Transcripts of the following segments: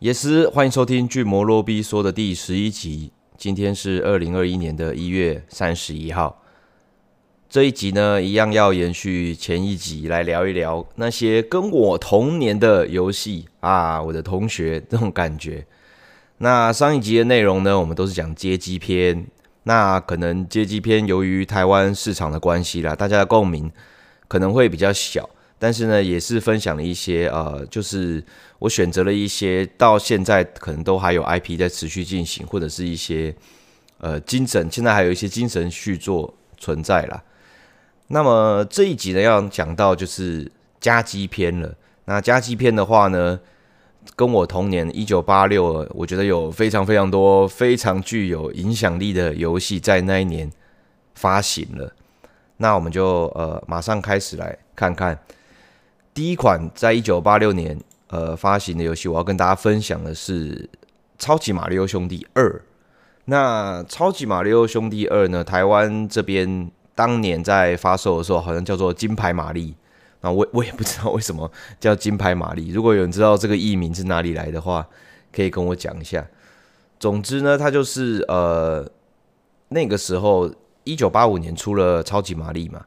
也是欢迎收听《巨魔洛比说》的第十一集。今天是二零二一年的一月三十一号。这一集呢，一样要延续前一集来聊一聊那些跟我同年的游戏啊，我的同学这种感觉。那上一集的内容呢，我们都是讲街机篇。那可能街机篇由于台湾市场的关系啦，大家的共鸣可能会比较小。但是呢，也是分享了一些呃，就是我选择了一些到现在可能都还有 IP 在持续进行，或者是一些呃精神，现在还有一些精神续作存在啦。那么这一集呢，要讲到就是加基篇了。那加基篇的话呢，跟我同年一九八六，我觉得有非常非常多非常具有影响力的游戏在那一年发行了。那我们就呃马上开始来看看。第一款在一九八六年呃发行的游戏，我要跟大家分享的是《超级马里奥兄弟二》。那《超级马里奥兄弟二》呢，台湾这边当年在发售的时候，好像叫做金牌玛丽。那我我也不知道为什么叫金牌玛丽。如果有人知道这个译名是哪里来的话，可以跟我讲一下。总之呢，它就是呃那个时候一九八五年出了超级玛丽嘛。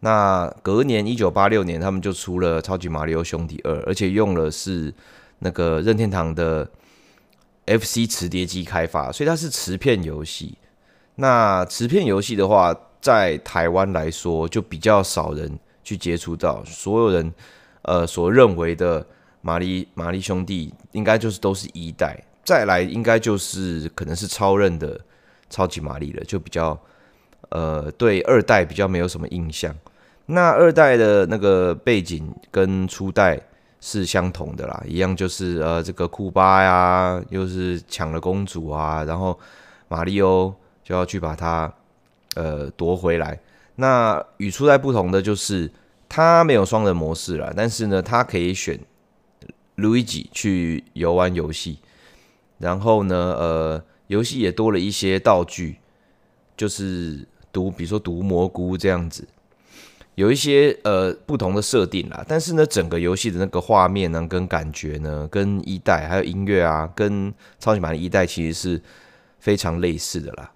那隔年一九八六年，他们就出了《超级马里奥兄弟二》，而且用了是那个任天堂的 FC 磁碟机开发，所以它是磁片游戏。那磁片游戏的话，在台湾来说就比较少人去接触到。所有人呃所认为的马里马里兄弟，应该就是都是一代，再来应该就是可能是超任的超级玛丽了，就比较呃对二代比较没有什么印象。那二代的那个背景跟初代是相同的啦，一样就是呃这个库巴呀，又是抢了公主啊，然后马里欧就要去把它呃夺回来。那与初代不同的就是它没有双人模式啦，但是呢，它可以选路易吉去游玩游戏，然后呢，呃，游戏也多了一些道具，就是毒，比如说毒蘑菇这样子。有一些呃不同的设定啦，但是呢，整个游戏的那个画面呢，跟感觉呢，跟一代还有音乐啊，跟超级玛丽一代其实是非常类似的啦。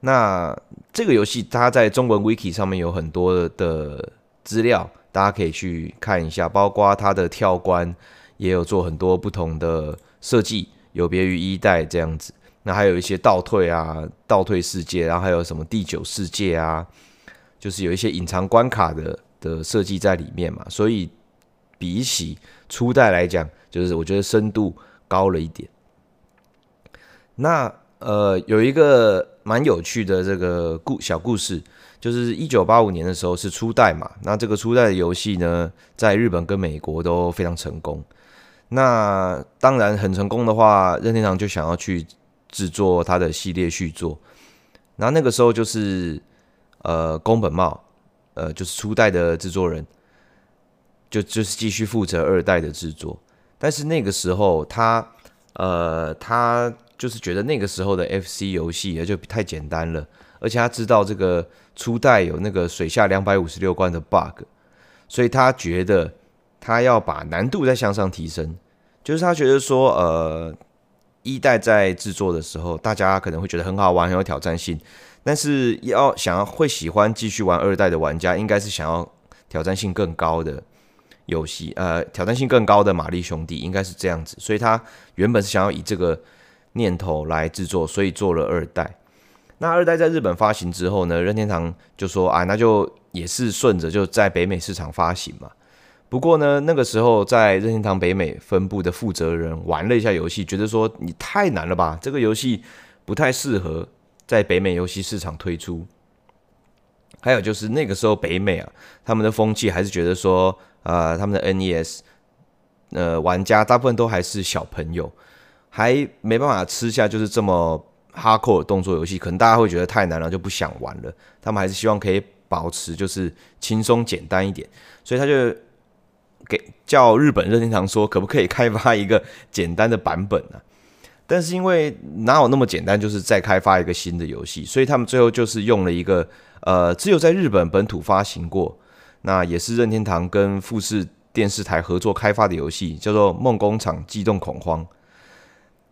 那这个游戏它在中文 Wiki 上面有很多的资料，大家可以去看一下，包括它的跳关也有做很多不同的设计，有别于一代这样子。那还有一些倒退啊，倒退世界，然后还有什么第九世界啊。就是有一些隐藏关卡的的设计在里面嘛，所以比起初代来讲，就是我觉得深度高了一点。那呃，有一个蛮有趣的这个故小故事，就是一九八五年的时候是初代嘛，那这个初代的游戏呢，在日本跟美国都非常成功。那当然很成功的话，任天堂就想要去制作它的系列续作，那那个时候就是。呃，宫本茂，呃，就是初代的制作人，就就是继续负责二代的制作。但是那个时候他，呃，他就是觉得那个时候的 FC 游戏也就太简单了，而且他知道这个初代有那个水下两百五十六关的 bug，所以他觉得他要把难度再向上提升。就是他觉得说，呃，一代在制作的时候，大家可能会觉得很好玩，很有挑战性。但是要想要会喜欢继续玩二代的玩家，应该是想要挑战性更高的游戏，呃，挑战性更高的玛丽兄弟应该是这样子，所以他原本是想要以这个念头来制作，所以做了二代。那二代在日本发行之后呢，任天堂就说啊，那就也是顺着就在北美市场发行嘛。不过呢，那个时候在任天堂北美分部的负责人玩了一下游戏，觉得说你太难了吧，这个游戏不太适合。在北美游戏市场推出，还有就是那个时候北美啊，他们的风气还是觉得说，呃，他们的 NES，呃，玩家大部分都还是小朋友，还没办法吃下就是这么 hardcore 的动作游戏，可能大家会觉得太难了，就不想玩了。他们还是希望可以保持就是轻松简单一点，所以他就给叫日本任天堂说，可不可以开发一个简单的版本呢？但是因为哪有那么简单，就是再开发一个新的游戏，所以他们最后就是用了一个呃，只有在日本本土发行过，那也是任天堂跟富士电视台合作开发的游戏，叫做《梦工厂机动恐慌》。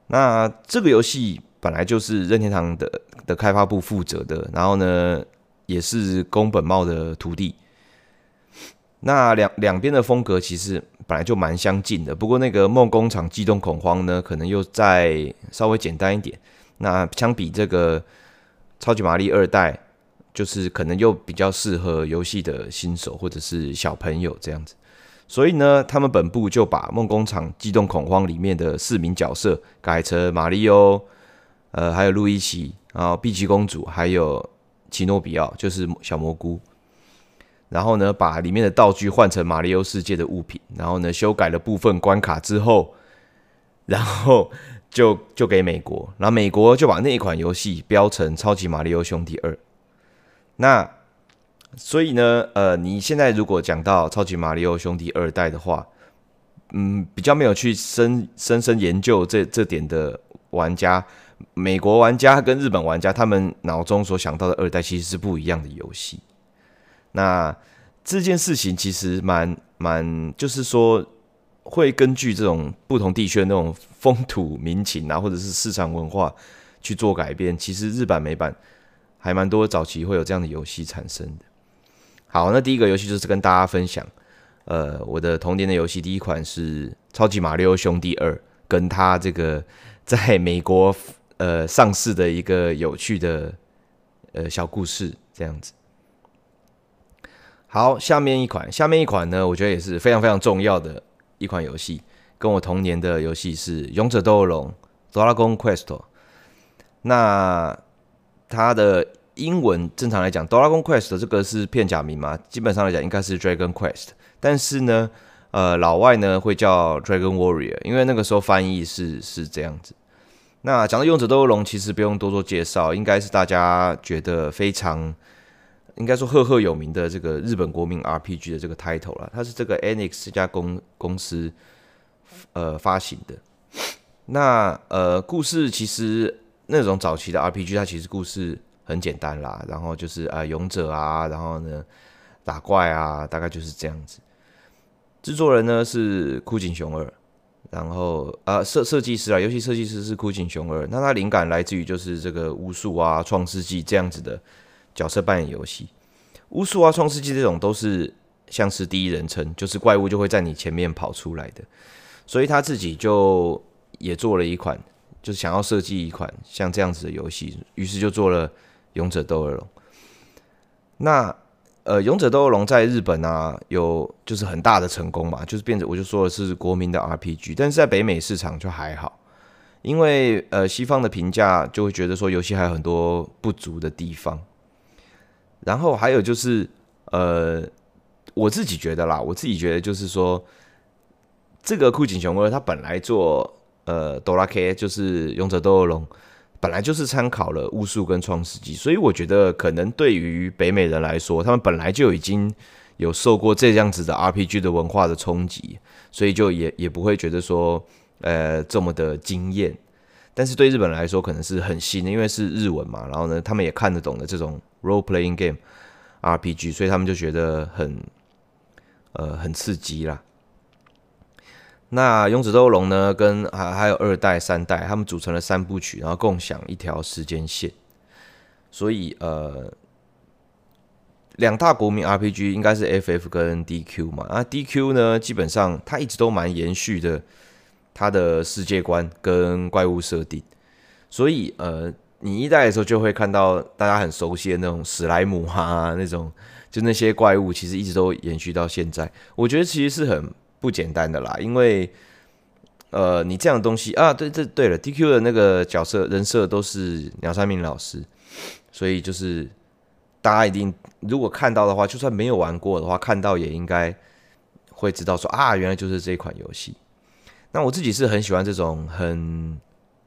那这个游戏本来就是任天堂的的开发部负责的，然后呢，也是宫本茂的徒弟。那两两边的风格其实本来就蛮相近的，不过那个梦工厂机动恐慌呢，可能又再稍微简单一点。那相比这个超级玛丽二代，就是可能又比较适合游戏的新手或者是小朋友这样子。所以呢，他们本部就把梦工厂机动恐慌里面的四名角色改成马里欧，呃，还有路易奇，然后碧琪公主，还有奇诺比奥，就是小蘑菇。然后呢，把里面的道具换成马里奥世界的物品，然后呢，修改了部分关卡之后，然后就就给美国，然后美国就把那一款游戏标成《超级马里奥兄弟二》。那所以呢，呃，你现在如果讲到《超级马里奥兄弟二代》的话，嗯，比较没有去深深深研究这这点的玩家，美国玩家跟日本玩家，他们脑中所想到的二代其实是不一样的游戏。那这件事情其实蛮蛮，就是说会根据这种不同地区的那种风土民情啊，或者是市场文化去做改变。其实日版美版还蛮多早期会有这样的游戏产生的。好，那第一个游戏就是跟大家分享，呃，我的童年的游戏第一款是《超级马里奥兄弟二》，跟他这个 在美国呃上市的一个有趣的呃小故事，这样子。好，下面一款，下面一款呢，我觉得也是非常非常重要的一款游戏，跟我童年的游戏是《勇者斗恶龙》（Dragon Quest）。那它的英文正常来讲，Dragon Quest 这个是片假名嘛？基本上来讲应该是 Dragon Quest，但是呢，呃，老外呢会叫 Dragon Warrior，因为那个时候翻译是是这样子。那讲到《勇者斗恶龙》，其实不用多做介绍，应该是大家觉得非常。应该说赫赫有名的这个日本国民 RPG 的这个 title 了，它是这个 Enix 这家公公司呃发行的。那呃故事其实那种早期的 RPG，它其实故事很简单啦，然后就是啊、呃、勇者啊，然后呢打怪啊，大概就是这样子。制作人呢是枯井雄二，然后啊设设计师啊，游戏设计师是枯井雄二，那他灵感来自于就是这个巫术啊、创世纪这样子的。角色扮演游戏，巫术啊、创世纪这种都是像是第一人称，就是怪物就会在你前面跑出来的，所以他自己就也做了一款，就是想要设计一款像这样子的游戏，于是就做了《勇者斗恶龙》。那呃，《勇者斗恶龙》在日本啊有就是很大的成功嘛，就是变成我就说的是国民的 RPG，但是在北美市场就还好，因为呃西方的评价就会觉得说游戏还有很多不足的地方。然后还有就是，呃，我自己觉得啦，我自己觉得就是说，这个酷井雄二他本来做呃哆啦 A 就是勇者斗恶龙，本来就是参考了巫术跟创世纪，所以我觉得可能对于北美人来说，他们本来就已经有受过这样子的 RPG 的文化的冲击，所以就也也不会觉得说呃这么的惊艳。但是对日本人来说，可能是很新的，因为是日文嘛，然后呢，他们也看得懂的这种。Role Playing Game RPG，所以他们就觉得很呃很刺激啦。那《勇者斗龙》呢，跟还还有二代、三代，他们组成了三部曲，然后共享一条时间线。所以呃，两大国民 RPG 应该是 FF 跟 DQ 嘛。啊，DQ 呢，基本上它一直都蛮延续的，它的世界观跟怪物设定。所以呃。你一代的时候就会看到大家很熟悉的那种史莱姆啊，那种就那些怪物，其实一直都延续到现在。我觉得其实是很不简单的啦，因为呃，你这样的东西啊，对对对了，DQ 的那个角色人设都是鸟山明老师，所以就是大家一定如果看到的话，就算没有玩过的话，看到也应该会知道说啊，原来就是这款游戏。那我自己是很喜欢这种很。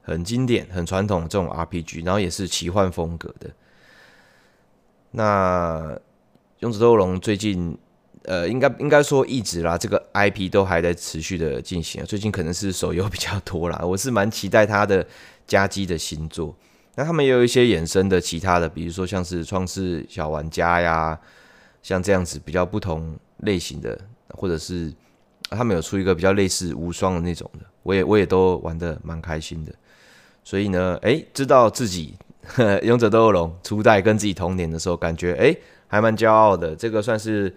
很经典、很传统的这种 RPG，然后也是奇幻风格的。那《勇者斗龙》最近，呃，应该应该说一直啦，这个 IP 都还在持续的进行。最近可能是手游比较多啦，我是蛮期待它的家机的新作。那他们也有一些衍生的其他的，比如说像是创世小玩家呀，像这样子比较不同类型的，或者是他们有出一个比较类似无双的那种的，我也我也都玩的蛮开心的。所以呢，哎，知道自己 《勇者斗恶龙》初代跟自己同年的时候，感觉哎还蛮骄傲的。这个算是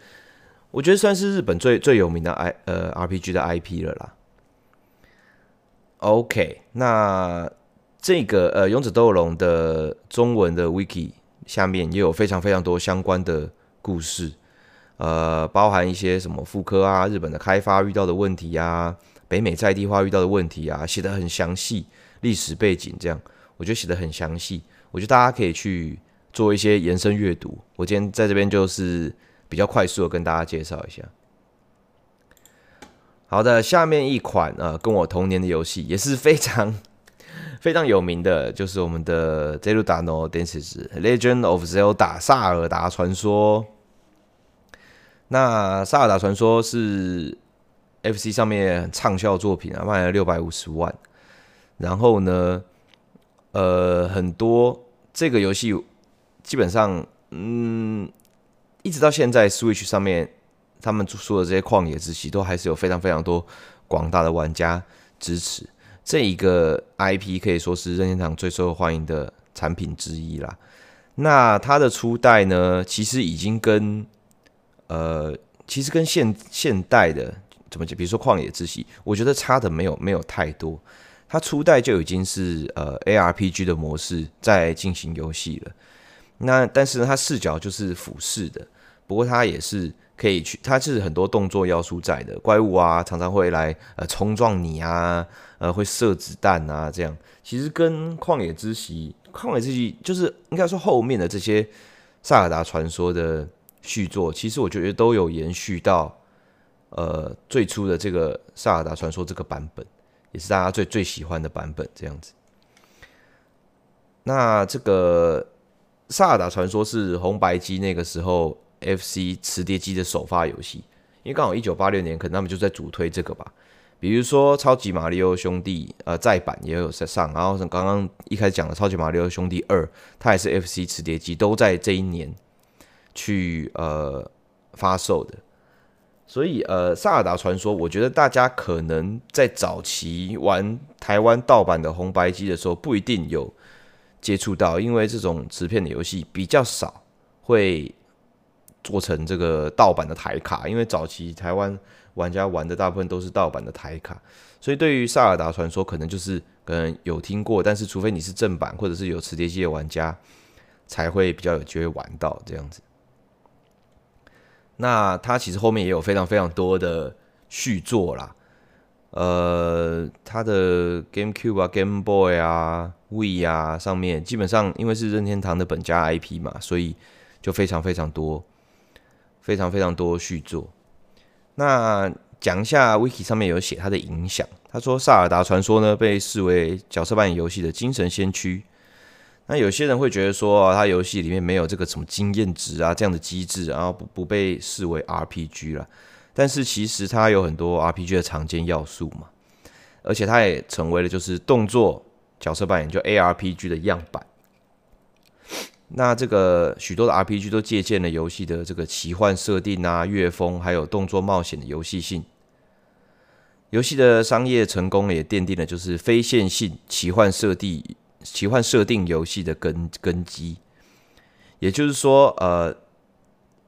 我觉得算是日本最最有名的 I 呃 RPG 的 IP 了啦。OK，那这个呃《勇者斗恶龙》的中文的 Wiki 下面也有非常非常多相关的故事，呃，包含一些什么复刻啊、日本的开发遇到的问题啊、北美在地化遇到的问题啊，写得很详细。历史背景这样，我觉得写的很详细，我觉得大家可以去做一些延伸阅读。我今天在这边就是比较快速的跟大家介绍一下。好的，下面一款呃跟我同年的游戏也是非常 非常有名的，就是我们的《Zelda no Densetsu Legend of Zelda》萨尔达传说。那萨尔达传说是 FC 上面畅销作品啊，卖了六百五十万。然后呢，呃，很多这个游戏基本上，嗯，一直到现在，Switch 上面他们说的这些旷野之息，都还是有非常非常多广大的玩家支持。这一个 IP 可以说是任天堂最受欢迎的产品之一啦。那它的初代呢，其实已经跟呃，其实跟现现代的怎么讲？比如说旷野之息，我觉得差的没有没有太多。它初代就已经是呃 ARPG 的模式在进行游戏了，那但是呢，它视角就是俯视的，不过它也是可以去，它是很多动作要素在的，怪物啊常常会来呃冲撞你啊，呃会射子弹啊这样，其实跟旷野之息，旷野之息就是应该说后面的这些萨尔达传说的续作，其实我觉得都有延续到呃最初的这个萨尔达传说这个版本。也是大家最最喜欢的版本，这样子。那这个《萨尔达传说》是红白机那个时候 FC 磁碟机的首发游戏，因为刚好一九八六年，可能他们就在主推这个吧。比如说《超级马里奥兄弟》呃再版也有在上，然后像刚刚一开始讲的《超级马里奥兄弟二》，它也是 FC 磁碟机，都在这一年去呃发售的。所以，呃，萨尔达传说，我觉得大家可能在早期玩台湾盗版的红白机的时候，不一定有接触到，因为这种磁片的游戏比较少会做成这个盗版的台卡，因为早期台湾玩家玩的大部分都是盗版的台卡，所以对于萨尔达传说，可能就是可能有听过，但是除非你是正版或者是有磁碟机的玩家，才会比较有机会玩到这样子。那它其实后面也有非常非常多的续作啦，呃，它的 GameCube 啊、Game Boy 啊、Wii 啊上面，基本上因为是任天堂的本家 IP 嘛，所以就非常非常多，非常非常多续作。那讲一下 Wiki 上面有写它的影响，他说《萨尔达传说》呢被视为角色扮演游戏的精神先驱。那有些人会觉得说啊，他游戏里面没有这个什么经验值啊这样的机制，然后不不被视为 RPG 了。但是其实它有很多 RPG 的常见要素嘛，而且它也成为了就是动作角色扮演就 ARPG 的样板。那这个许多的 RPG 都借鉴了游戏的这个奇幻设定啊、乐风，还有动作冒险的游戏性。游戏的商业成功也奠定了就是非线性奇幻设定。奇幻设定游戏的根根基，也就是说，呃，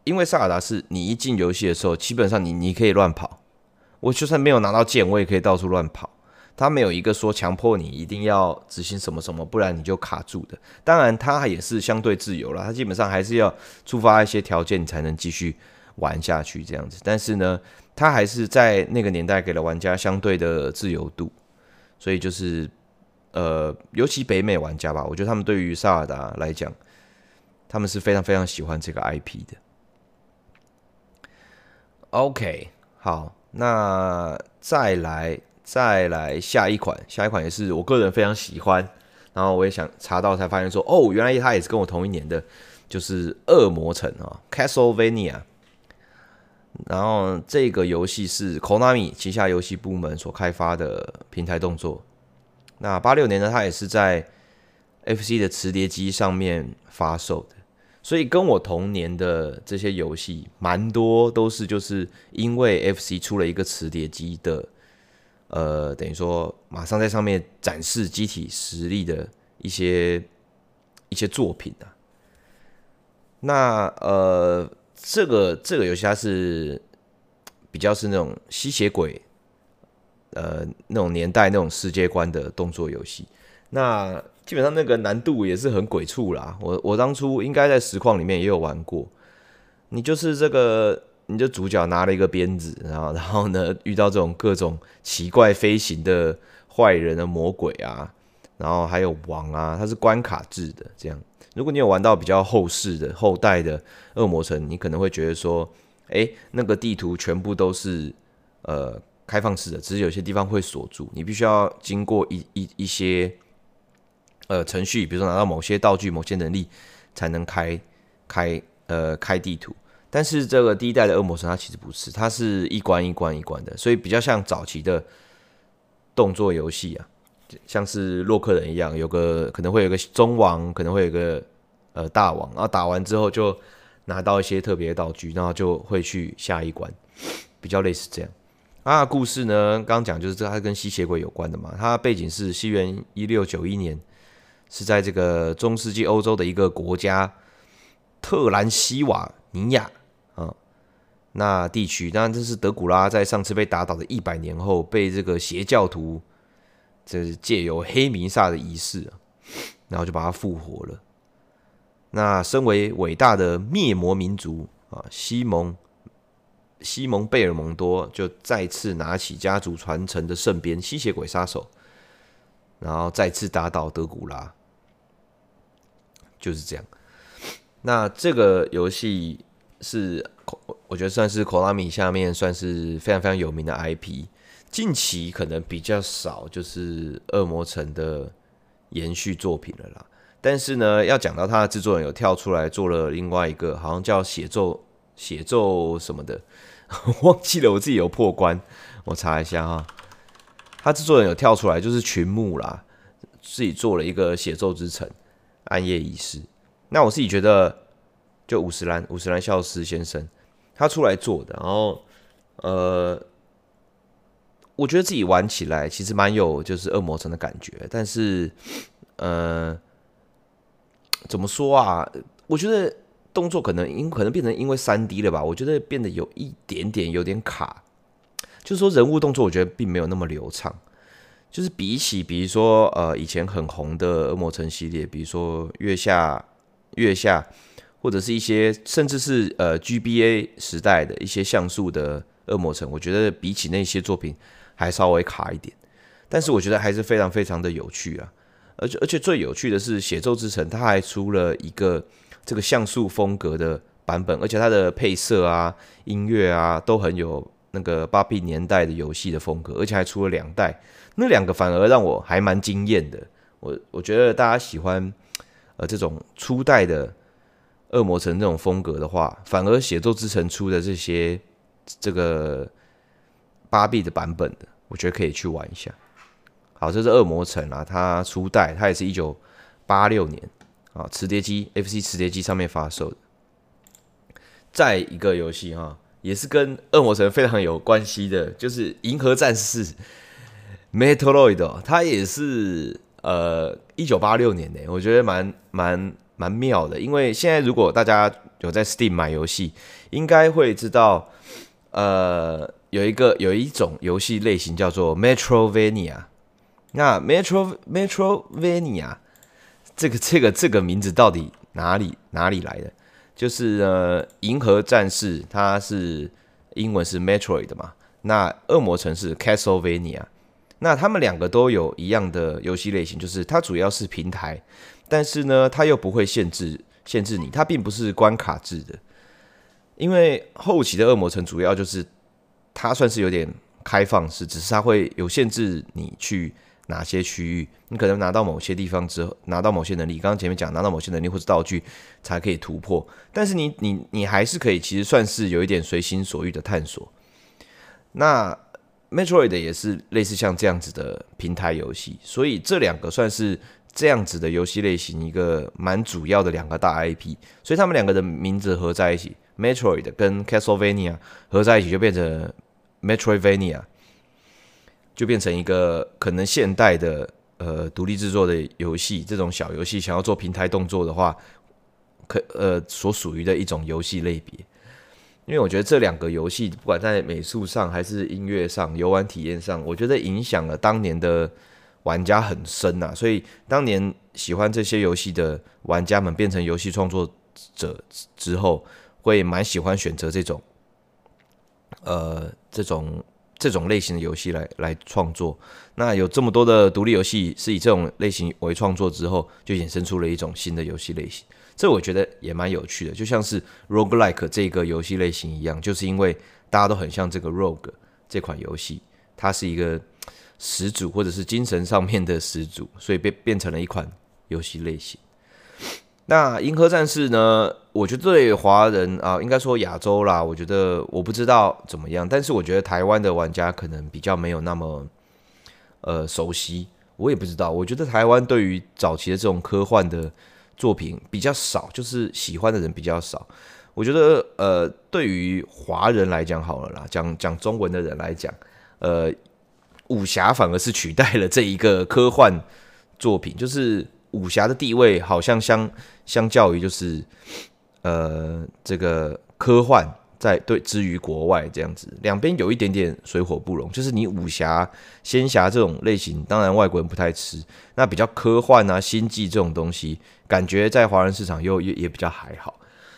因为萨尔达是你一进游戏的时候，基本上你你可以乱跑，我就算没有拿到剑，我也可以到处乱跑。他没有一个说强迫你一定要执行什么什么，不然你就卡住的。当然，他也是相对自由了，他基本上还是要触发一些条件，你才能继续玩下去这样子。但是呢，他还是在那个年代给了玩家相对的自由度，所以就是。呃，尤其北美玩家吧，我觉得他们对于萨尔达来讲，他们是非常非常喜欢这个 IP 的。OK，好，那再来再来下一款，下一款也是我个人非常喜欢，然后我也想查到才发现说，哦，原来他也是跟我同一年的，就是《恶魔城》啊，《Castlevania》。然后这个游戏是 Konami 旗下游戏部门所开发的平台动作。那八六年呢，它也是在 FC 的磁碟机上面发售的，所以跟我同年的这些游戏，蛮多都是就是因为 FC 出了一个磁碟机的呃，等于说马上在上面展示机体实力的一些一些作品啊。那呃，这个这个游戏它是比较是那种吸血鬼，呃，那种年代那种世界观的动作游戏。那基本上那个难度也是很鬼畜啦。我我当初应该在实况里面也有玩过。你就是这个，你就主角拿了一个鞭子，然后然后呢遇到这种各种奇怪飞行的坏人的魔鬼啊，然后还有王啊，它是关卡制的这样。如果你有玩到比较后世的后代的恶魔城，你可能会觉得说，哎，那个地图全部都是呃开放式的，只是有些地方会锁住，你必须要经过一一一些呃程序，比如说拿到某些道具、某些能力才能开开呃开地图。但是这个第一代的恶魔城它其实不是，它是一关一关一关的，所以比较像早期的动作游戏啊。像是洛克人一样，有个可能会有个中王，可能会有个呃大王，然后打完之后就拿到一些特别的道具，然后就会去下一关，比较类似这样。啊，故事呢，刚刚讲就是这，它跟吸血鬼有关的嘛。它背景是西元一六九一年，是在这个中世纪欧洲的一个国家特兰西瓦尼亚啊，那地区。当然，这是德古拉在上次被打倒的一百年后，被这个邪教徒。这是借由黑弥撒的仪式，然后就把它复活了。那身为伟大的灭魔民族啊，西蒙西蒙贝尔蒙多就再次拿起家族传承的圣鞭——吸血鬼杀手，然后再次打倒德古拉，就是这样。那这个游戏是，我觉得算是 Konami 下面算是非常非常有名的 IP。近期可能比较少，就是《恶魔城》的延续作品了啦。但是呢，要讲到他的制作人有跳出来做了另外一个，好像叫血咒血咒什么的，忘记了。我自己有破关，我查一下哈。他制作人有跳出来，就是群木啦，自己做了一个血咒之城暗夜仪式。那我自己觉得，就五十岚五十岚孝司先生他出来做的，然后呃。我觉得自己玩起来其实蛮有就是恶魔城的感觉，但是，呃，怎么说啊？我觉得动作可能因可能变成因为三 D 了吧？我觉得变得有一点点有点卡，就是说人物动作我觉得并没有那么流畅。就是比起比如说呃以前很红的恶魔城系列，比如说月下月下，或者是一些甚至是呃 GBA 时代的一些像素的恶魔城，我觉得比起那些作品。还稍微卡一点，但是我觉得还是非常非常的有趣啊！而且而且最有趣的是，《血咒之城》它还出了一个这个像素风格的版本，而且它的配色啊、音乐啊都很有那个八 P 年代的游戏的风格，而且还出了两代，那两个反而让我还蛮惊艳的。我我觉得大家喜欢呃这种初代的《恶魔城》这种风格的话，反而《写作之城》出的这些这个八 B 的版本的。我觉得可以去玩一下。好，这是恶魔城啊，它初代，它也是一九八六年啊，磁碟机 FC 磁碟机上面发售的。再一个游戏哈，也是跟恶魔城非常有关系的，就是《银河战士》Metroid，它也是呃一九八六年的，我觉得蛮蛮蛮妙的。因为现在如果大家有在 Steam 买游戏，应该会知道呃。有一个有一种游戏类型叫做 Metrovania，那 Metro Metrovania 这个这个这个名字到底哪里哪里来的？就是呃，银河战士它是英文是 Metroid 的嘛，那恶魔城是 Castlevania，那他们两个都有一样的游戏类型，就是它主要是平台，但是呢，它又不会限制限制你，它并不是关卡制的，因为后期的恶魔城主要就是。它算是有点开放式，只是它会有限制你去哪些区域，你可能拿到某些地方之后，拿到某些能力，刚刚前面讲拿到某些能力或者道具才可以突破，但是你你你还是可以，其实算是有一点随心所欲的探索。那 Metroid 也是类似像这样子的平台游戏，所以这两个算是这样子的游戏类型一个蛮主要的两个大 IP，所以他们两个的名字合在一起。Metroid 跟 Castlevania 合在一起就变成 Metroidvania，就变成一个可能现代的呃独立制作的游戏，这种小游戏想要做平台动作的话，可呃所属于的一种游戏类别。因为我觉得这两个游戏，不管在美术上还是音乐上、游玩体验上，我觉得影响了当年的玩家很深呐。所以当年喜欢这些游戏的玩家们变成游戏创作者之后，会蛮喜欢选择这种，呃，这种这种类型的游戏来来创作。那有这么多的独立游戏是以这种类型为创作之后，就衍生出了一种新的游戏类型。这我觉得也蛮有趣的，就像是 roguelike 这个游戏类型一样，就是因为大家都很像这个 rogue 这款游戏，它是一个始祖或者是精神上面的始祖，所以变变成了一款游戏类型。那银河战士呢？我觉得对华人啊，应该说亚洲啦，我觉得我不知道怎么样，但是我觉得台湾的玩家可能比较没有那么呃熟悉，我也不知道。我觉得台湾对于早期的这种科幻的。作品比较少，就是喜欢的人比较少。我觉得，呃，对于华人来讲，好了啦，讲讲中文的人来讲，呃，武侠反而是取代了这一个科幻作品，就是武侠的地位好像相相较于就是，呃，这个科幻。在对之于国外这样子，两边有一点点水火不容。就是你武侠、仙侠这种类型，当然外国人不太吃。那比较科幻啊、星际这种东西，感觉在华人市场又也也比较还好。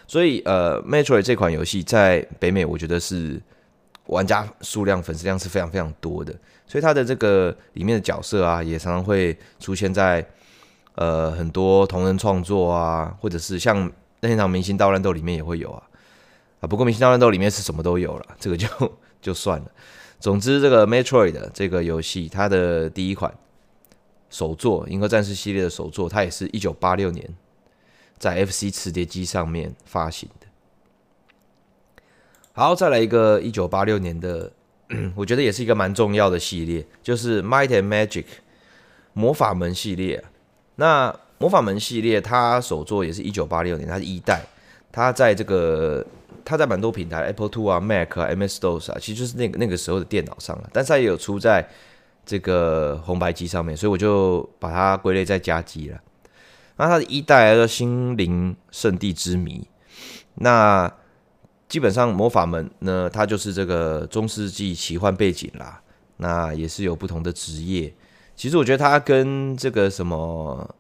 所以呃，Metroid 这款游戏在北美，我觉得是玩家数量、粉丝量是非常非常多的。所以它的这个里面的角色啊，也常常会出现在呃很多同人创作啊，或者是像任天堂明星大乱斗里面也会有啊。啊，不过《明星大乱斗》里面是什么都有了，这个就就算了。总之，这个 Metroid 这个游戏，它的第一款首作《银河战士》系列的首作，它也是一九八六年在 FC 磁碟机上面发行的。好，再来一个一九八六年的，我觉得也是一个蛮重要的系列，就是《Might and Magic》魔法门系列。那魔法门系列它首作也是一九八六年，它是一代，它在这个。它在蛮多平台，Apple Two 啊、Mac 啊、MS DOS 啊，其实就是那个那个时候的电脑上了，但是它也有出在这个红白机上面，所以我就把它归类在家机了。那它的一代叫《心灵圣地之谜》，那基本上魔法门呢，它就是这个中世纪奇幻背景啦，那也是有不同的职业。其实我觉得它跟这个什么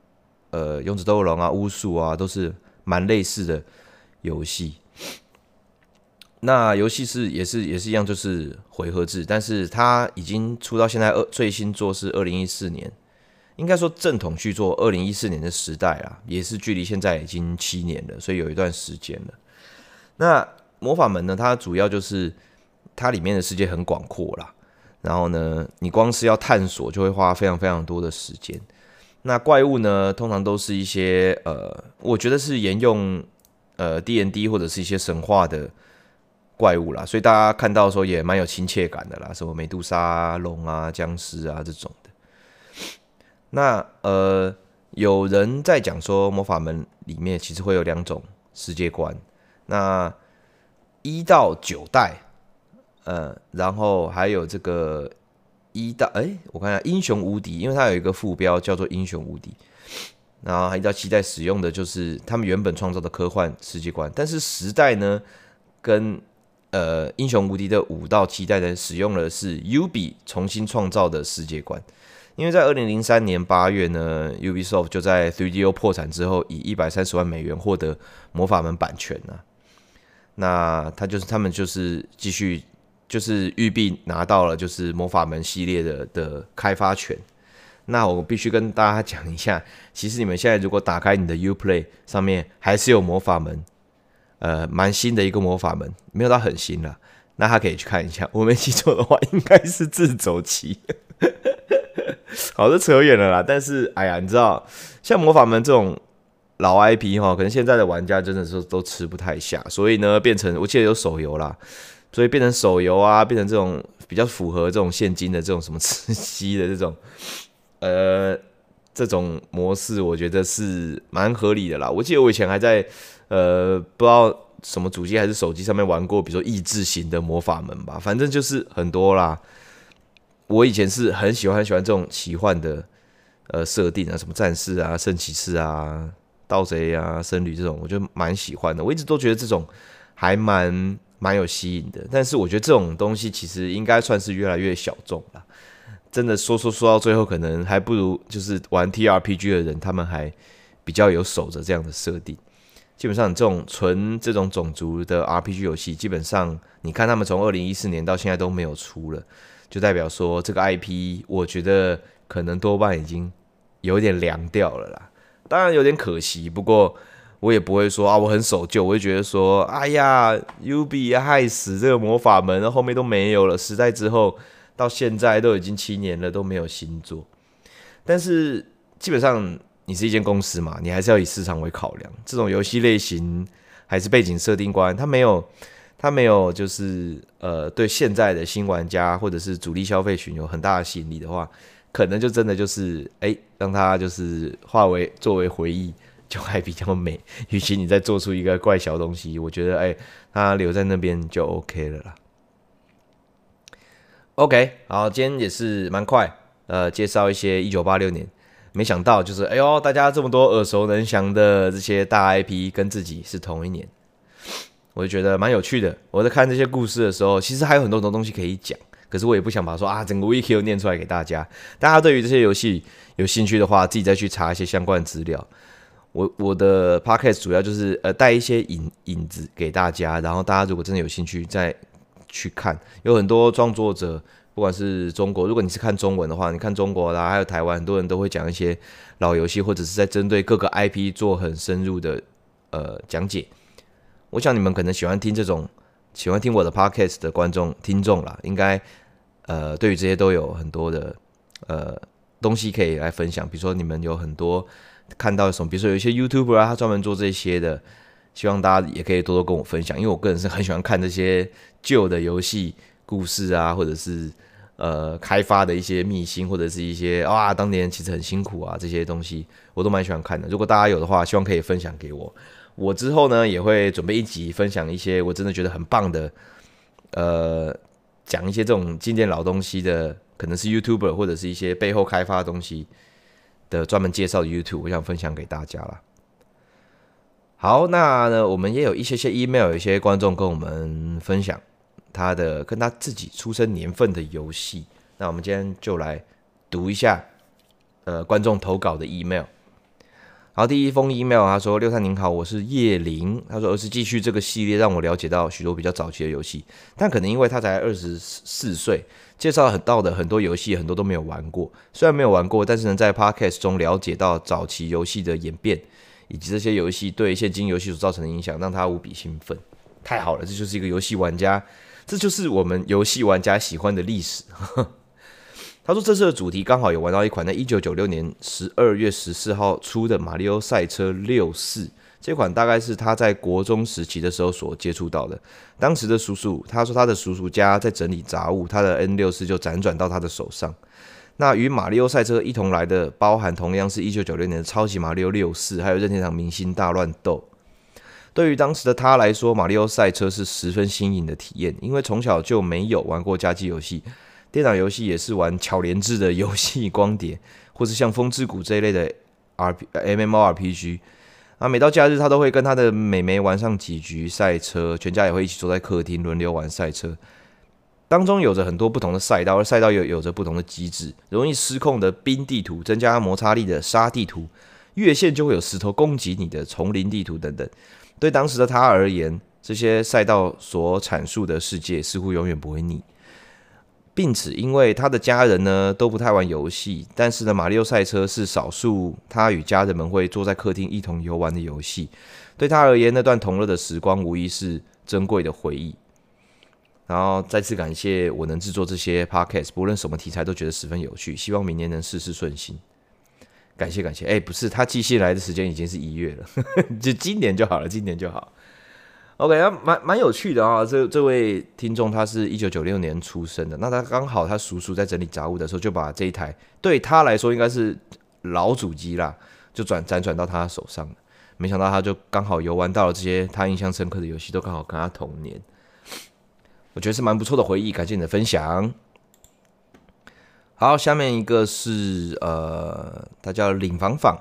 呃勇者斗恶龙啊、巫术啊，都是蛮类似的游戏。那游戏是也是也是一样，就是回合制，但是它已经出到现在二最新作是二零一四年，应该说正统续作二零一四年的时代啦，也是距离现在已经七年了，所以有一段时间了。那魔法门呢，它主要就是它里面的世界很广阔啦，然后呢，你光是要探索就会花非常非常多的时间。那怪物呢，通常都是一些呃，我觉得是沿用呃 D N D 或者是一些神话的。怪物啦，所以大家看到的时候也蛮有亲切感的啦，什么美杜莎龙啊、僵尸啊这种的。那呃，有人在讲说魔法门里面其实会有两种世界观，那一到九代，呃，然后还有这个一到哎、我看一下英雄无敌，因为它有一个副标叫做英雄无敌，然后还一到七代使用的就是他们原本创造的科幻世界观，但是十代呢跟呃，英雄无敌的五到七代呢，使用的是 UB 重新创造的世界观，因为在二零零三年八月呢，Ubisoft 就在 3DO 破产之后，以一百三十万美元获得魔法门版权呢、那他就是他们就是继续就是育碧拿到了就是魔法门系列的的开发权。那我必须跟大家讲一下，其实你们现在如果打开你的 Uplay 上面，还是有魔法门。呃，蛮新的一个魔法门，没有到很新了。那他可以去看一下。我没记错的话，应该是自走棋。好，这扯远了啦。但是，哎呀，你知道，像魔法门这种老 IP 哈，可能现在的玩家真的是都吃不太下。所以呢，变成我记得有手游啦，所以变成手游啊，变成这种比较符合这种现今的这种什么吃鸡的这种，呃，这种模式，我觉得是蛮合理的啦。我记得我以前还在。呃，不知道什么主机还是手机上面玩过，比如说益智型的魔法门吧，反正就是很多啦。我以前是很喜欢很喜欢这种奇幻的呃设定啊，什么战士啊、圣骑士啊、盗贼啊、僧侣这种，我就蛮喜欢的。我一直都觉得这种还蛮蛮有吸引的。但是我觉得这种东西其实应该算是越来越小众了。真的说说说到最后，可能还不如就是玩 TRPG 的人，他们还比较有守着这样的设定。基本上，这种纯这种种族的 RPG 游戏，基本上你看他们从二零一四年到现在都没有出了，就代表说这个 IP，我觉得可能多半已经有点凉掉了啦。当然有点可惜，不过我也不会说啊，我很守旧，我会觉得说，哎呀，UB 害死这个魔法门，后面都没有了，时代之后。到现在都已经七年了，都没有新作。但是基本上，你是一间公司嘛，你还是要以市场为考量。这种游戏类型还是背景设定观，它没有，它没有，就是呃，对现在的新玩家或者是主力消费群有很大的吸引力的话，可能就真的就是，哎、让它就是化为作为回忆，就还比较美。与其你再做出一个怪小东西，我觉得，哎、它留在那边就 OK 了啦。OK，好，今天也是蛮快，呃，介绍一些一九八六年，没想到就是，哎呦，大家这么多耳熟能详的这些大 IP 跟自己是同一年，我就觉得蛮有趣的。我在看这些故事的时候，其实还有很多很多东西可以讲，可是我也不想把说啊整个 wiki 念出来给大家。大家对于这些游戏有兴趣的话，自己再去查一些相关资料。我我的 podcast 主要就是呃带一些影影子给大家，然后大家如果真的有兴趣再。去看，有很多创作者，不管是中国，如果你是看中文的话，你看中国啦，还有台湾，很多人都会讲一些老游戏，或者是在针对各个 IP 做很深入的呃讲解。我想你们可能喜欢听这种，喜欢听我的 podcast 的观众听众啦，应该呃对于这些都有很多的呃东西可以来分享。比如说你们有很多看到什么，比如说有一些 YouTuber 啊，他专门做这些的。希望大家也可以多多跟我分享，因为我个人是很喜欢看这些旧的游戏故事啊，或者是呃开发的一些秘辛，或者是一些啊当年其实很辛苦啊这些东西，我都蛮喜欢看的。如果大家有的话，希望可以分享给我。我之后呢也会准备一集分享一些我真的觉得很棒的，呃，讲一些这种经典老东西的，可能是 YouTuber 或者是一些背后开发的东西的专门介绍的 YouTube，我想分享给大家啦。好，那呢，我们也有一些些 email，有一些观众跟我们分享他的跟他自己出生年份的游戏。那我们今天就来读一下，呃，观众投稿的 email。好，第一封 email，他说：“六探您好，我是叶林。”他说：“儿时继续这个系列，让我了解到许多比较早期的游戏，但可能因为他才二十四岁，介绍很到的很多游戏，很多都没有玩过。虽然没有玩过，但是能在 podcast 中了解到早期游戏的演变。”以及这些游戏对现今游戏所造成的影响，让他无比兴奋。太好了，这就是一个游戏玩家，这就是我们游戏玩家喜欢的历史。他说，这次的主题刚好有玩到一款在一九九六年十二月十四号出的《马里奥赛车六四》，这款大概是他在国中时期的时候所接触到的。当时的叔叔，他说他的叔叔家在整理杂物，他的 N 六四就辗转到他的手上。那与马里奥赛车一同来的，包含同样是一九九六年的超级马里奥六四，还有任天堂明星大乱斗。对于当时的他来说，马里奥赛车是十分新颖的体验，因为从小就没有玩过家机游戏，电脑游戏也是玩巧连智的游戏光碟，或是像风之谷这一类的 R P M M O R P G。啊，每到假日，他都会跟他的妹妹玩上几局赛车，全家也会一起坐在客厅轮流玩赛车。当中有着很多不同的赛道，而赛道又有着不同的机制，容易失控的冰地图，增加摩擦力的沙地图，越线就会有石头攻击你的丛林地图等等。对当时的他而言，这些赛道所阐述的世界似乎永远不会腻，并且因为他的家人呢都不太玩游戏，但是呢，马里奥赛车是少数他与家人们会坐在客厅一同游玩的游戏。对他而言，那段同乐的时光无疑是珍贵的回忆。然后再次感谢我能制作这些 podcast，不论什么题材都觉得十分有趣。希望明年能事事顺心。感谢感谢，哎，不是他寄信来的时间已经是一月了，就今年就好了，今年就好。OK，蛮蛮有趣的啊。这这位听众他是一九九六年出生的，那他刚好他叔叔在整理杂物的时候就把这一台对他来说应该是老主机啦，就转辗转到他手上。没想到他就刚好游玩到了这些他印象深刻的游戏，都刚好跟他同年。我觉得是蛮不错的回忆，感谢你的分享。好，下面一个是呃，他叫领房坊，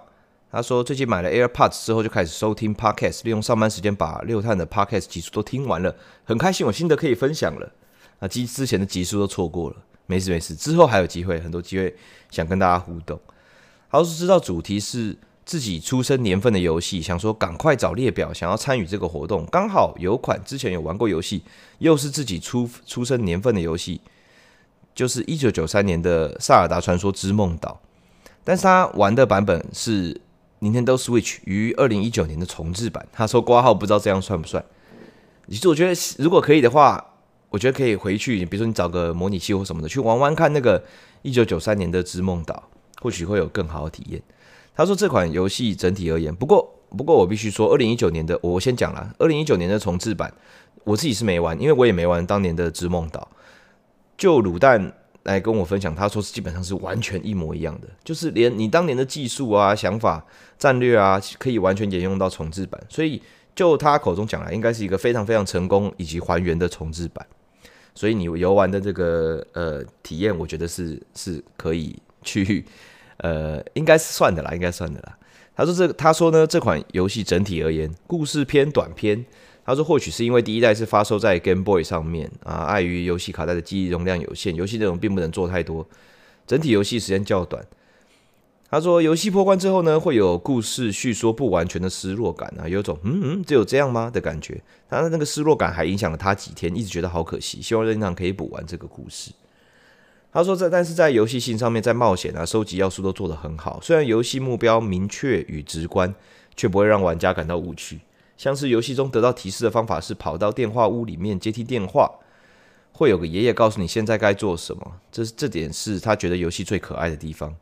他说最近买了 AirPods 之后就开始收听 Podcast，利用上班时间把六探的 Podcast 集数都听完了，很开心，有心得可以分享了。啊，之之前的集数都错过了，没事没事，之后还有机会，很多机会想跟大家互动。他，是知道主题是自己出生年份的游戏，想说赶快找列表，想要参与这个活动，刚好有款之前有玩过游戏，又是自己出出生年份的游戏。就是一九九三年的《萨尔达传说之梦岛》，但是他玩的版本是 Nintendo Switch 于二零一九年的重制版。他说挂号不知道这样算不算？其实我觉得如果可以的话，我觉得可以回去，比如说你找个模拟器或什么的去玩玩看那个一九九三年的《之梦岛》，或许会有更好的体验。他说这款游戏整体而言，不过不过我必须说，二零一九年的我先讲了，二零一九年的重制版，我自己是没玩，因为我也没玩当年的《之梦岛》。就卤蛋来跟我分享，他说是基本上是完全一模一样的，就是连你当年的技术啊、想法、战略啊，可以完全沿用到重制版。所以就他口中讲来，应该是一个非常非常成功以及还原的重制版。所以你游玩的这个呃体验，我觉得是是可以去呃，应该是算的啦，应该算的啦。他说这他说呢，这款游戏整体而言，故事偏短篇。他说：“或许是因为第一代是发售在 Game Boy 上面啊，碍于游戏卡带的记忆容量有限，游戏内容并不能做太多，整体游戏时间较短。”他说：“游戏破关之后呢，会有故事叙说不完全的失落感啊，有种嗯嗯，只有这样吗的感觉。他的那个失落感还影响了他几天，一直觉得好可惜，希望任天堂可以补完这个故事。”他说：“在但是在游戏性上面，在冒险啊、收集要素都做得很好，虽然游戏目标明确与直观，却不会让玩家感到无趣。”像是游戏中得到提示的方法是跑到电话屋里面接听电话，会有个爷爷告诉你现在该做什么。这是这点是他觉得游戏最可爱的地方。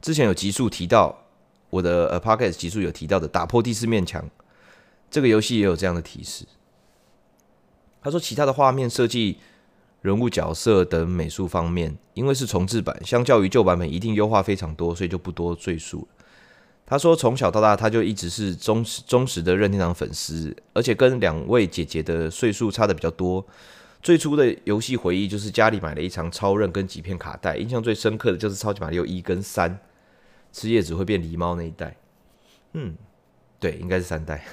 之前有集数提到我的呃 Podcast 集数有提到的打破第四面墙，这个游戏也有这样的提示。他说其他的画面设计、人物角色等美术方面，因为是重制版，相较于旧版本一定优化非常多，所以就不多赘述了。他说：“从小到大，他就一直是忠实忠实的任天堂粉丝，而且跟两位姐姐的岁数差的比较多。最初的游戏回忆就是家里买了一场超任跟几片卡带，印象最深刻的就是超级玛利欧一跟三，吃叶子会变狸猫那一代。嗯，对，应该是三代，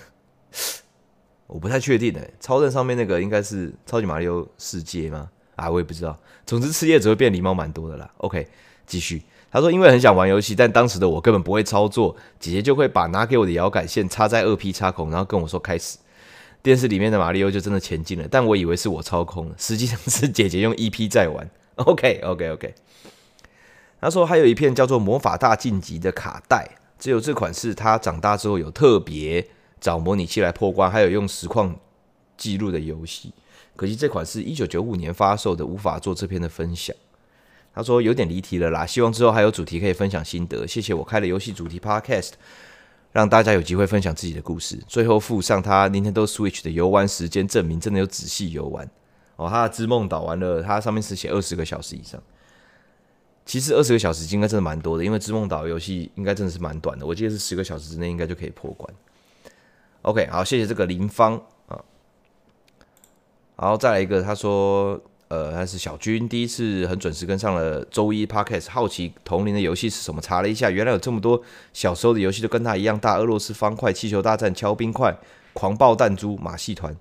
我不太确定诶。超任上面那个应该是超级玛利欧世界吗？啊，我也不知道。总之吃叶子会变狸猫蛮多的啦。OK，继续。”他说：“因为很想玩游戏，但当时的我根本不会操作，姐姐就会把拿给我的摇杆线插在二 P 插孔，然后跟我说开始。电视里面的马里奥就真的前进了，但我以为是我操控了，实际上是姐姐用 EP 在玩。OK，OK，OK。他说还有一片叫做《魔法大晋级》的卡带，只有这款是他长大之后有特别找模拟器来破关，还有用实况记录的游戏。可惜这款是一九九五年发售的，无法做这篇的分享。”他说有点离题了啦，希望之后还有主题可以分享心得。谢谢我开了游戏主题 Podcast，让大家有机会分享自己的故事。最后附上他 Nintendo Switch 的游玩时间证明，真的有仔细游玩哦。他的《之梦岛》玩了，他上面是写二十个小时以上。其实二十个小时应该真的蛮多的，因为《之梦岛》游戏应该真的是蛮短的，我记得是十个小时之内应该就可以破关。OK，好，谢谢这个林芳啊。好，再来一个，他说。呃，他是小军，第一次很准时跟上了周一 Podcast，好奇同龄的游戏是什么？查了一下，原来有这么多小时候的游戏都跟他一样大：俄罗斯方块、气球大战、敲冰块、狂暴弹珠、马戏团。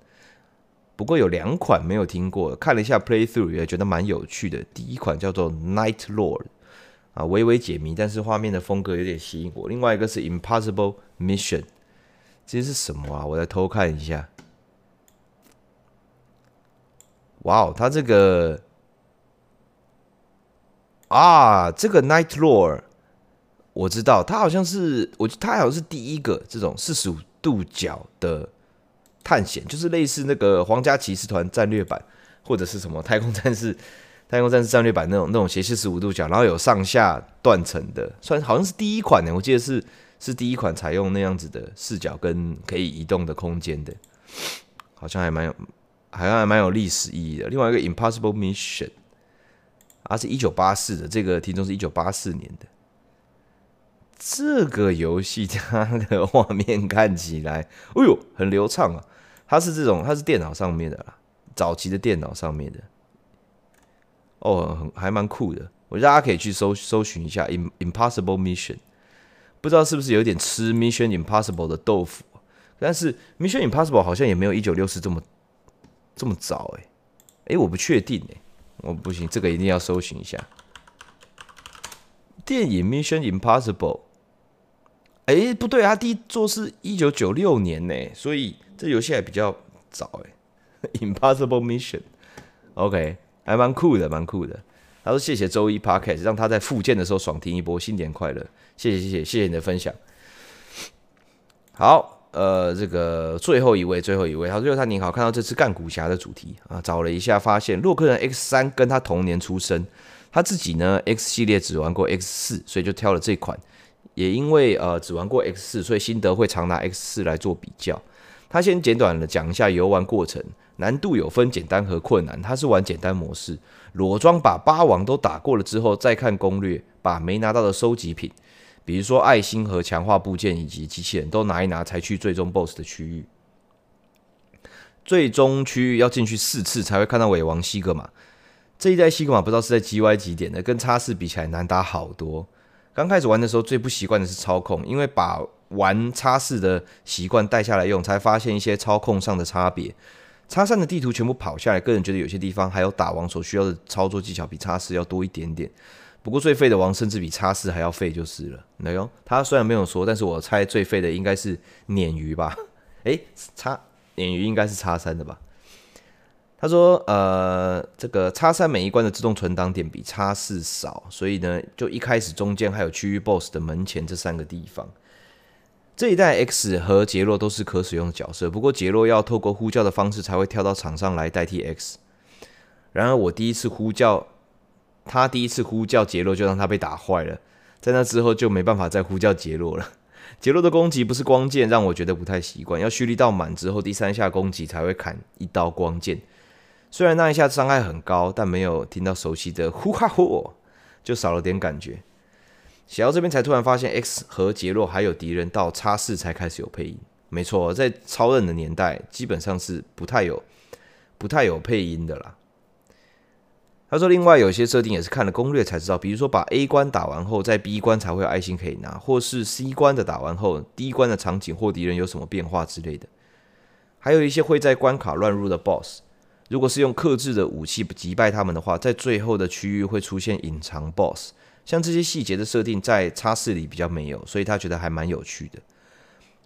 不过有两款没有听过，看了一下 Playthrough 也觉得蛮有趣的。第一款叫做 Night Lord，啊，微微解谜，但是画面的风格有点吸引我。另外一个是 Impossible Mission，这是什么啊？我来偷看一下。哇哦，他这个啊，这个 Nightlore 我知道，他好像是我，他好像是第一个这种四十五度角的探险，就是类似那个皇家骑士团战略版，或者是什么太空战士、太空战士战略版那种那种斜四十五度角，然后有上下断层的，算好像是第一款呢。我记得是是第一款采用那样子的视角跟可以移动的空间的，好像还蛮有。好像还蛮有历史意义的。另外一个 Impossible Mission，啊，是一九八四的，这个听众是一九八四年的。这个游戏它的画面看起来，哎呦，很流畅啊！它是这种，它是电脑上面的啦，早期的电脑上面的。哦，很还蛮酷的。我觉得大家可以去搜搜寻一下《Impossible Mission》，不知道是不是有点吃《Mission Impossible》的豆腐，但是《Mission Impossible》好像也没有一九六四这么这么早哎，哎，我不确定哎，我不行，这个一定要搜寻一下。电影《Mission Impossible》，哎，不对，啊第一作是一九九六年呢，所以这游戏还比较早哎，《Impossible Mission》，OK，还蛮酷的，蛮酷的。他说：“谢谢周一 Podcast，让他在复健的时候爽听一波，新年快乐！谢谢谢谢谢谢你的分享。好，呃，这个最后一位最后一位，他说：“他你好，看到这次干古侠的主题啊，找了一下，发现洛克人 X 三跟他同年出生，他自己呢 X 系列只玩过 X 四，所以就挑了这款。也因为呃只玩过 X 四，所以心得会常拿 X 四来做比较。他先简短的讲一下游玩过程，难度有分简单和困难，他是玩简单模式。”裸装把八王都打过了之后，再看攻略，把没拿到的收集品，比如说爱心和强化部件以及机器人都拿一拿，才去最终 BOSS 的区域。最终区域要进去四次才会看到尾王西格玛。这一代西格玛不知道是在 GY 几点的，跟叉四比起来难打好多。刚开始玩的时候最不习惯的是操控，因为把玩叉四的习惯带下来用，才发现一些操控上的差别。叉三的地图全部跑下来，个人觉得有些地方还有打王所需要的操作技巧比叉四要多一点点。不过最废的王甚至比叉四还要废就是了。没有，他虽然没有说，但是我猜最废的应该是鲶鱼吧？诶，叉鲶鱼应该是叉三的吧？他说，呃，这个叉三每一关的自动存档点比叉四少，所以呢，就一开始中间还有区域 BOSS 的门前这三个地方。这一代 X 和杰洛都是可使用的角色，不过杰洛要透过呼叫的方式才会跳到场上来代替 X。然而我第一次呼叫他，第一次呼叫杰洛就让他被打坏了，在那之后就没办法再呼叫杰洛了。杰洛的攻击不是光剑，让我觉得不太习惯，要蓄力到满之后第三下攻击才会砍一刀光剑。虽然那一下伤害很高，但没有听到熟悉的呼哈呼，就少了点感觉。写到这边才突然发现，X 和杰洛还有敌人到叉四才开始有配音。没错，在超人的年代，基本上是不太有、不太有配音的啦。他说，另外有些设定也是看了攻略才知道，比如说把 A 关打完后，在 B 关才会有爱心可以拿，或是 C 关的打完后，D 关的场景或敌人有什么变化之类的。还有一些会在关卡乱入的 BOSS，如果是用克制的武器击败他们的话，在最后的区域会出现隐藏 BOSS。像这些细节的设定在叉四里比较没有，所以他觉得还蛮有趣的。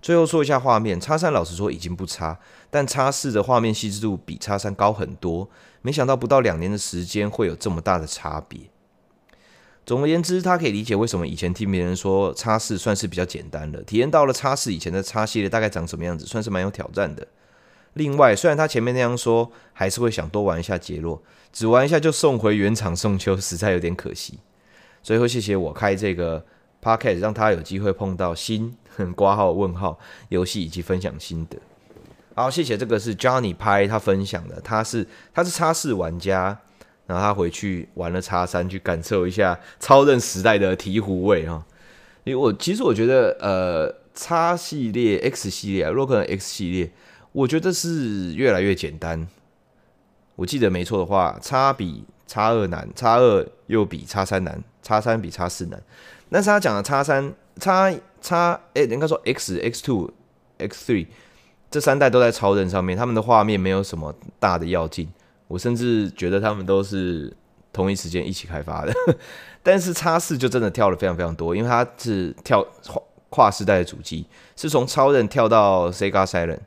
最后说一下画面，叉三老实说已经不差，但叉四的画面细致度比叉三高很多。没想到不到两年的时间会有这么大的差别。总而言之，他可以理解为什么以前听别人说叉四算是比较简单的，体验到了叉四以前的叉系列大概长什么样子，算是蛮有挑战的。另外，虽然他前面那样说，还是会想多玩一下杰洛，只玩一下就送回原厂送修，实在有点可惜。最后，谢谢我开这个 podcast，让他有机会碰到新 挂号问号游戏以及分享心得。好，谢谢这个是 Johnny 拍他分享的，他是他是叉四玩家，然后他回去玩了叉三，去感受一下超任时代的醍醐味哈。因为我其实我觉得，呃，叉系列、X 系列、洛克人 X 系列，我觉得是越来越简单。我记得没错的话，叉比叉二难，叉二又比叉三难。叉三比叉四难，但是他讲的叉三、叉叉，哎，应该说 X、X two、X three 这三代都在超人上面，他们的画面没有什么大的跃进，我甚至觉得他们都是同一时间一起开发的。但是叉四就真的跳了非常非常多，因为它是跳跨跨世代的主机，是从超人跳到 Sega Saturn，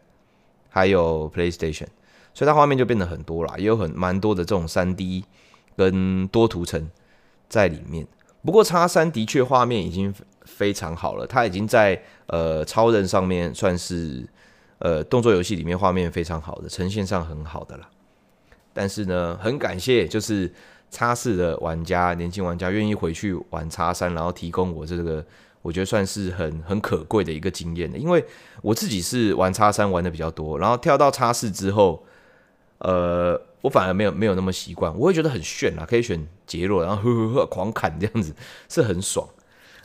还有 PlayStation，所以它画面就变得很多啦，也有很蛮多的这种三 D 跟多图层。在里面，不过叉三的确画面已经非常好了，它已经在呃超人上面算是呃动作游戏里面画面非常好的，呈现上很好的啦。但是呢，很感谢就是叉四的玩家，年轻玩家愿意回去玩叉三，然后提供我这个我觉得算是很很可贵的一个经验的，因为我自己是玩叉三玩的比较多，然后跳到叉四之后，呃。我反而没有没有那么习惯，我会觉得很炫啊，可以选杰洛，然后呵呵呵狂砍这样子是很爽，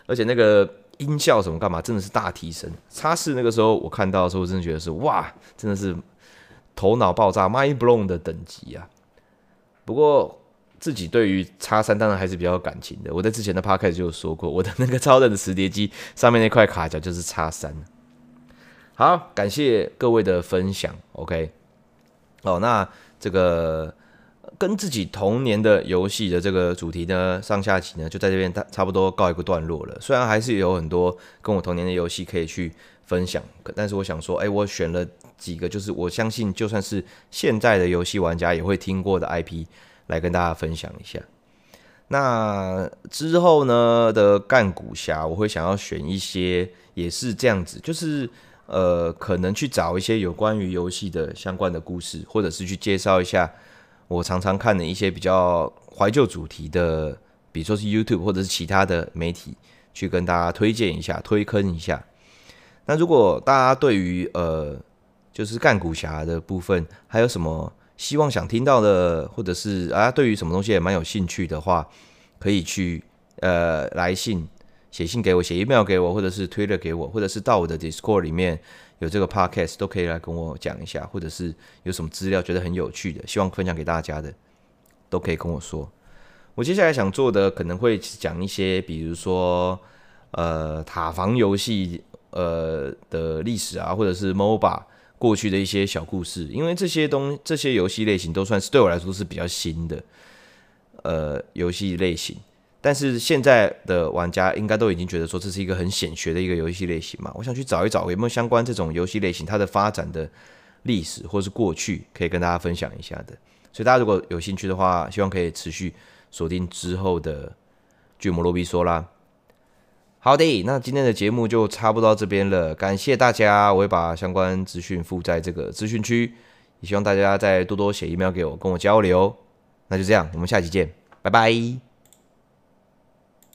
而且那个音效什么干嘛真的是大提升。叉四那个时候我看到的时候，真的觉得是哇，真的是头脑爆炸，mind blown 的等级啊。不过自己对于叉三当然还是比较有感情的。我在之前的 podcast 就有说过，我的那个超人的磁碟机上面那块卡夹就是叉三。好，感谢各位的分享。OK，哦，那这个跟自己童年的游戏的这个主题呢，上下集呢就在这边差不多告一个段落了。虽然还是有很多跟我童年的游戏可以去分享，但是我想说，哎，我选了几个，就是我相信就算是现在的游戏玩家也会听过的 IP。来跟大家分享一下。那之后呢的干古侠，我会想要选一些也是这样子，就是呃，可能去找一些有关于游戏的相关的故事，或者是去介绍一下我常常看的一些比较怀旧主题的，比如说是 YouTube 或者是其他的媒体，去跟大家推荐一下、推坑一下。那如果大家对于呃，就是干股侠的部分还有什么？希望想听到的，或者是啊，对于什么东西也蛮有兴趣的话，可以去呃来信写信给我，写 email 给我，或者是推了给我，或者是到我的 Discord 里面有这个 podcast 都可以来跟我讲一下，或者是有什么资料觉得很有趣的，希望分享给大家的，都可以跟我说。我接下来想做的可能会讲一些，比如说呃塔防游戏呃的历史啊，或者是 MOBA。过去的一些小故事，因为这些东这些游戏类型都算是对我来说是比较新的，呃，游戏类型。但是现在的玩家应该都已经觉得说这是一个很显学的一个游戏类型嘛。我想去找一找有没有相关这种游戏类型它的发展的历史或是过去，可以跟大家分享一下的。所以大家如果有兴趣的话，希望可以持续锁定之后的巨魔罗比说啦。好的，那今天的节目就差不多到这边了，感谢大家，我会把相关资讯附在这个资讯区，也希望大家再多多写 email 给我，跟我交流。那就这样，我们下期见，拜拜。